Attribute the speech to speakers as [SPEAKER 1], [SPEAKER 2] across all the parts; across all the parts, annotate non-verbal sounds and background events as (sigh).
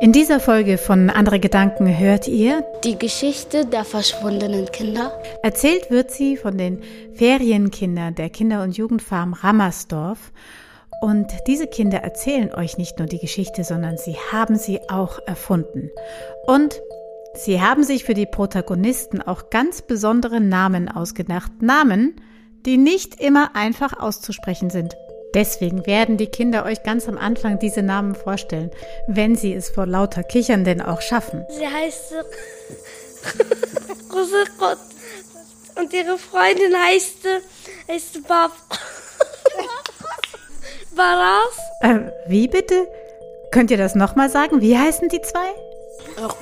[SPEAKER 1] In dieser Folge von Andere Gedanken hört ihr
[SPEAKER 2] die Geschichte der verschwundenen Kinder.
[SPEAKER 1] Erzählt wird sie von den Ferienkindern der Kinder- und Jugendfarm Rammersdorf. Und diese Kinder erzählen euch nicht nur die Geschichte, sondern sie haben sie auch erfunden. Und sie haben sich für die Protagonisten auch ganz besondere Namen ausgedacht. Namen, die nicht immer einfach auszusprechen sind. Deswegen werden die Kinder euch ganz am Anfang diese Namen vorstellen, wenn sie es vor lauter Kichern denn auch schaffen.
[SPEAKER 3] Sie heißt Rosekot und ihre Freundin heißt, heißt Bab. Baras.
[SPEAKER 1] Äh, wie bitte? Könnt ihr das nochmal sagen? Wie heißen die zwei?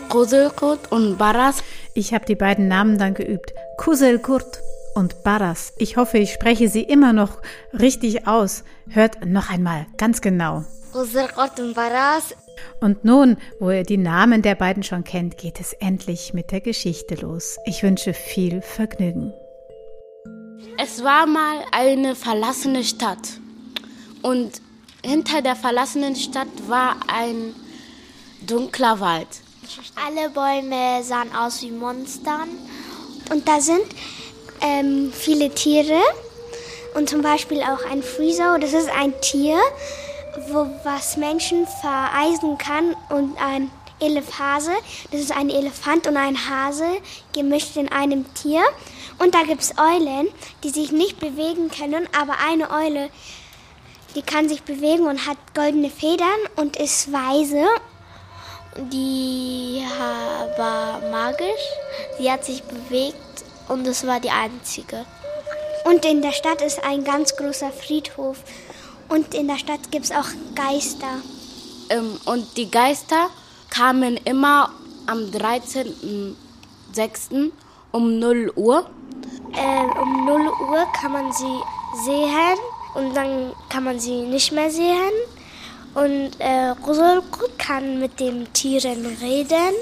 [SPEAKER 2] Kuselkurt und Baras.
[SPEAKER 1] Ich habe die beiden Namen dann geübt. Kuselkurt und Baras. Ich hoffe, ich spreche sie immer noch richtig aus. Hört noch einmal ganz genau.
[SPEAKER 3] Und
[SPEAKER 1] nun, wo ihr die Namen der beiden schon kennt, geht es endlich mit der Geschichte los. Ich wünsche viel Vergnügen.
[SPEAKER 2] Es war mal eine verlassene Stadt. Und hinter der verlassenen Stadt war ein dunkler Wald.
[SPEAKER 4] Alle Bäume sahen aus wie Monstern. Und da sind ähm, viele Tiere. Und zum Beispiel auch ein Freezer. Das ist ein Tier, wo was Menschen vereisen kann. Und ein Elephase. Das ist ein Elefant und ein Hase gemischt in einem Tier. Und da gibt es Eulen, die sich nicht bewegen können. Aber eine Eule, die kann sich bewegen und hat goldene Federn und ist weise die war magisch. Sie hat sich bewegt und es war die einzige. Und in der Stadt ist ein ganz großer Friedhof. Und in der Stadt gibt es auch Geister.
[SPEAKER 2] Ähm, und die Geister kamen immer am 13.06. um 0 Uhr.
[SPEAKER 4] Ähm, um 0 Uhr kann man sie sehen und dann kann man sie nicht mehr sehen. Und äh, Rosalgut kann mit den Tieren reden.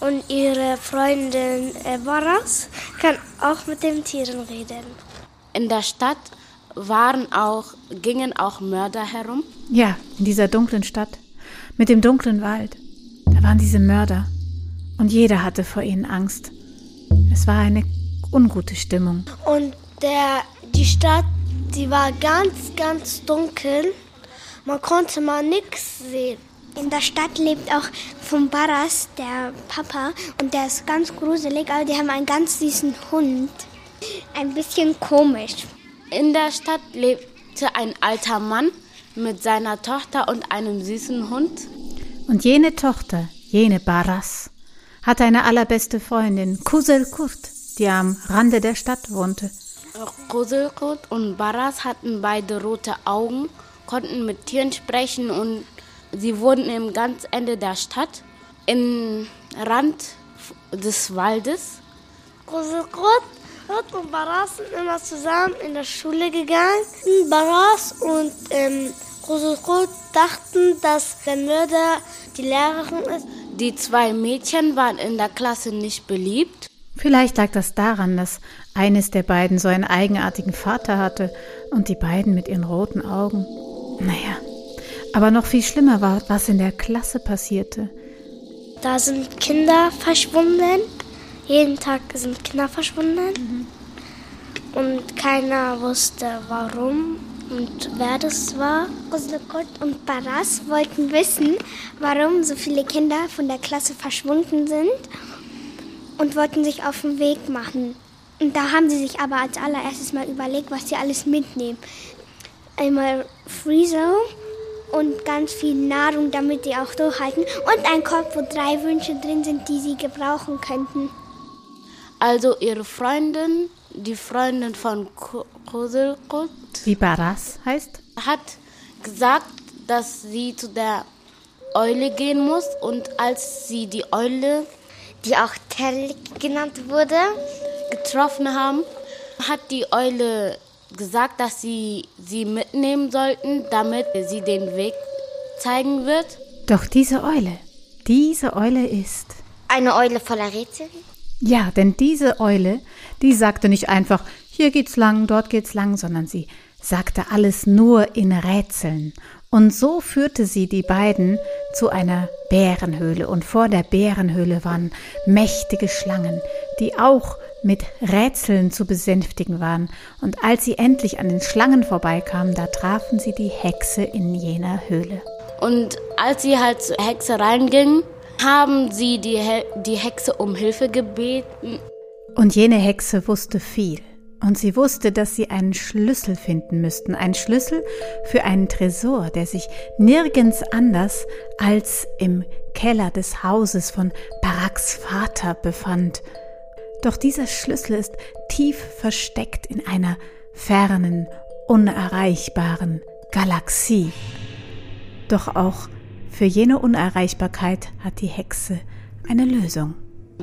[SPEAKER 4] Und ihre Freundin äh, Baras kann auch mit den Tieren reden.
[SPEAKER 2] In der Stadt waren auch, gingen auch Mörder herum.
[SPEAKER 1] Ja, in dieser dunklen Stadt, mit dem dunklen Wald. Da waren diese Mörder. Und jeder hatte vor ihnen Angst. Es war eine ungute Stimmung.
[SPEAKER 3] Und der, die Stadt, die war ganz, ganz dunkel. Man konnte mal nichts sehen.
[SPEAKER 4] In der Stadt lebt auch von Barras der Papa und der ist ganz gruselig, aber die haben einen ganz süßen Hund. Ein bisschen komisch.
[SPEAKER 2] In der Stadt lebte ein alter Mann mit seiner Tochter und einem süßen Hund.
[SPEAKER 1] Und jene Tochter, jene Barras, hatte eine allerbeste Freundin, Kusel Kurt, die am Rande der Stadt wohnte.
[SPEAKER 2] Kuselkurt und Barras hatten beide rote Augen konnten mit Tieren sprechen und sie wurden im ganz Ende der Stadt, im Rand des Waldes.
[SPEAKER 3] Rosekrot und Baras sind immer zusammen in der Schule gegangen. Baras und ähm, Rosekrot dachten, dass der Mörder die Lehrerin ist.
[SPEAKER 2] Die zwei Mädchen waren in der Klasse nicht beliebt.
[SPEAKER 1] Vielleicht lag das daran, dass eines der beiden so einen eigenartigen Vater hatte und die beiden mit ihren roten Augen. Naja, aber noch viel schlimmer war, was in der Klasse passierte.
[SPEAKER 4] Da sind Kinder verschwunden. Jeden Tag sind Kinder verschwunden. Mhm. Und keiner wusste warum und wer das war. Kozlokot und Baras wollten wissen, warum so viele Kinder von der Klasse verschwunden sind und wollten sich auf den Weg machen. Und da haben sie sich aber als allererstes mal überlegt, was sie alles mitnehmen einmal Freezer und ganz viel Nahrung, damit die auch durchhalten. Und ein Korb, wo drei Wünsche drin sind, die sie gebrauchen könnten.
[SPEAKER 2] Also ihre Freundin, die Freundin von Koselkut,
[SPEAKER 1] wie Baras heißt,
[SPEAKER 2] hat gesagt, dass sie zu der Eule gehen muss. Und als sie die Eule, die auch Telik genannt wurde, getroffen haben, hat die Eule gesagt, dass sie sie mitnehmen sollten, damit sie den Weg zeigen wird.
[SPEAKER 1] Doch diese Eule, diese Eule ist.
[SPEAKER 4] Eine Eule voller Rätsel?
[SPEAKER 1] Ja, denn diese Eule, die sagte nicht einfach, hier geht's lang, dort geht's lang, sondern sie sagte alles nur in Rätseln. Und so führte sie die beiden zu einer Bärenhöhle. Und vor der Bärenhöhle waren mächtige Schlangen, die auch mit Rätseln zu besänftigen waren. Und als sie endlich an den Schlangen vorbeikamen, da trafen sie die Hexe in jener Höhle.
[SPEAKER 2] Und als sie halt zur Hexe reingingen, haben sie die, He die Hexe um Hilfe gebeten.
[SPEAKER 1] Und jene Hexe wusste viel. Und sie wusste, dass sie einen Schlüssel finden müssten, einen Schlüssel für einen Tresor, der sich nirgends anders als im Keller des Hauses von Baraks Vater befand. Doch dieser Schlüssel ist tief versteckt in einer fernen, unerreichbaren Galaxie. Doch auch für jene Unerreichbarkeit hat die Hexe eine Lösung.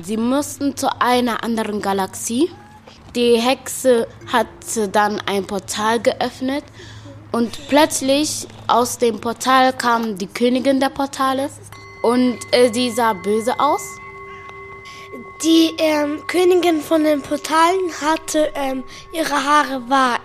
[SPEAKER 2] Sie mussten zu einer anderen Galaxie die Hexe hat dann ein Portal geöffnet und plötzlich aus dem Portal kam die Königin der Portale und äh, sie sah böse aus.
[SPEAKER 3] Die ähm, Königin von den Portalen hatte ähm, ihre Haare war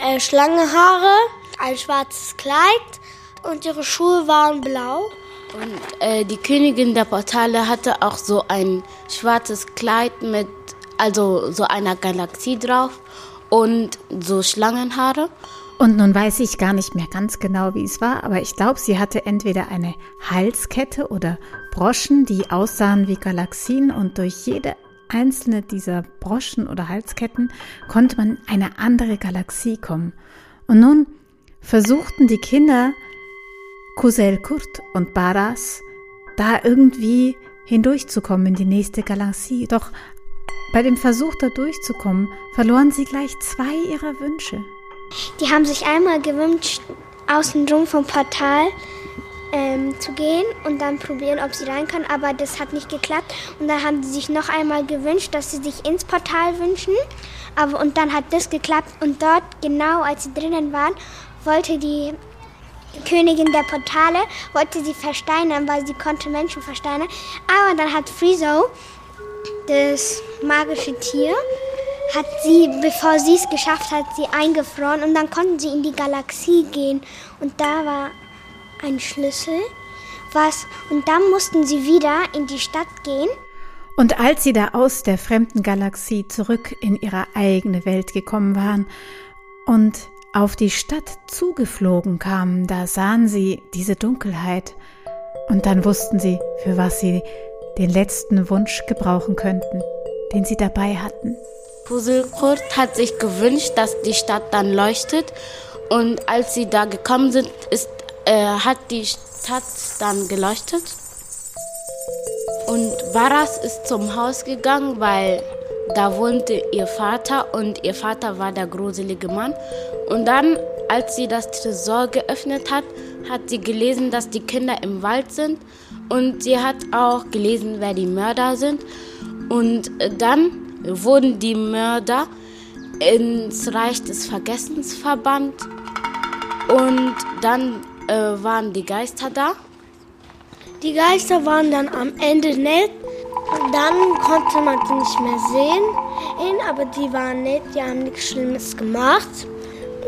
[SPEAKER 3] äh, Schlangenhaare, ein schwarzes Kleid und ihre Schuhe waren blau.
[SPEAKER 2] Und äh, die Königin der Portale hatte auch so ein schwarzes Kleid mit also so einer Galaxie drauf und so Schlangenhaare.
[SPEAKER 1] Und nun weiß ich gar nicht mehr ganz genau, wie es war, aber ich glaube, sie hatte entweder eine Halskette oder Broschen, die aussahen wie Galaxien und durch jede einzelne dieser Broschen oder Halsketten konnte man in eine andere Galaxie kommen. Und nun versuchten die Kinder Kusel Kurt und Baras da irgendwie hindurchzukommen in die nächste Galaxie. Doch bei dem Versuch, da durchzukommen, verloren sie gleich zwei ihrer Wünsche.
[SPEAKER 4] Die haben sich einmal gewünscht, außenrum vom Portal ähm, zu gehen und dann probieren, ob sie rein können, aber das hat nicht geklappt. Und dann haben sie sich noch einmal gewünscht, dass sie sich ins Portal wünschen. Aber und dann hat das geklappt und dort, genau als sie drinnen waren, wollte die Königin der Portale, wollte sie versteinern, weil sie konnte Menschen versteinern. Aber dann hat Frizo das magische Tier hat sie, bevor sie es geschafft hat, sie eingefroren und dann konnten sie in die Galaxie gehen und da war ein Schlüssel, was und dann mussten sie wieder in die Stadt gehen.
[SPEAKER 1] Und als sie da aus der fremden Galaxie zurück in ihre eigene Welt gekommen waren und auf die Stadt zugeflogen kamen, da sahen sie diese Dunkelheit und dann wussten sie, für was sie den letzten Wunsch gebrauchen könnten, den sie dabei hatten.
[SPEAKER 2] Puzzlekurt hat sich gewünscht, dass die Stadt dann leuchtet. Und als sie da gekommen sind, ist, äh, hat die Stadt dann geleuchtet. Und Baras ist zum Haus gegangen, weil da wohnte ihr Vater und ihr Vater war der gruselige Mann. Und dann, als sie das Tresor geöffnet hat, hat sie gelesen, dass die Kinder im Wald sind und sie hat auch gelesen, wer die Mörder sind. Und dann wurden die Mörder ins Reich des Vergessens verbannt. Und dann äh, waren die Geister da.
[SPEAKER 3] Die Geister waren dann am Ende nett. Dann konnte man sie nicht mehr sehen, aber die waren nett, die haben nichts Schlimmes gemacht.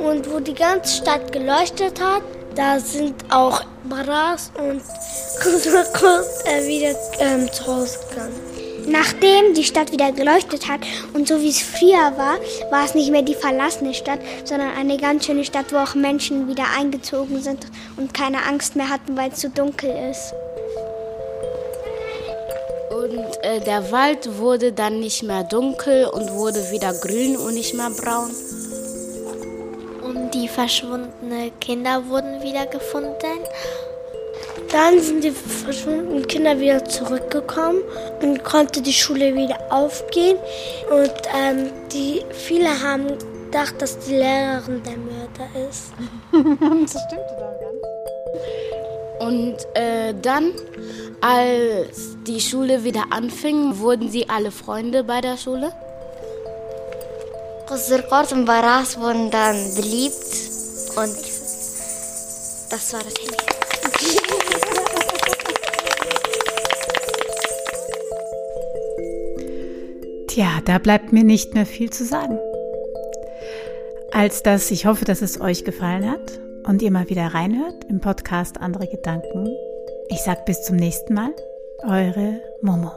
[SPEAKER 3] Und wo die ganze Stadt geleuchtet hat, da sind auch Baras und (laughs) Kusakos äh, wieder ähm, zu Hause gegangen.
[SPEAKER 4] Nachdem die Stadt wieder geleuchtet hat und so wie es früher war, war es nicht mehr die verlassene Stadt, sondern eine ganz schöne Stadt, wo auch Menschen wieder eingezogen sind und keine Angst mehr hatten, weil es zu dunkel ist.
[SPEAKER 2] Und äh, der Wald wurde dann nicht mehr dunkel und wurde wieder grün und nicht mehr braun.
[SPEAKER 4] Und die verschwundenen Kinder wurden wieder gefunden.
[SPEAKER 3] Dann sind die verschwundenen Kinder wieder zurückgekommen und konnte die Schule wieder aufgehen. Und ähm, die, viele haben gedacht, dass die Lehrerin der Mörder ist. (laughs)
[SPEAKER 1] das stimmte doch ganz.
[SPEAKER 2] Und äh, dann, als die Schule wieder anfing, wurden sie alle Freunde bei der Schule.
[SPEAKER 5] Qussurqort und Baras wurden dann beliebt und das war das Handy.
[SPEAKER 1] Tja, da bleibt mir nicht mehr viel zu sagen. Als dass ich hoffe, dass es euch gefallen hat und ihr mal wieder reinhört im Podcast Andere Gedanken. Ich sag bis zum nächsten Mal. Eure Momo.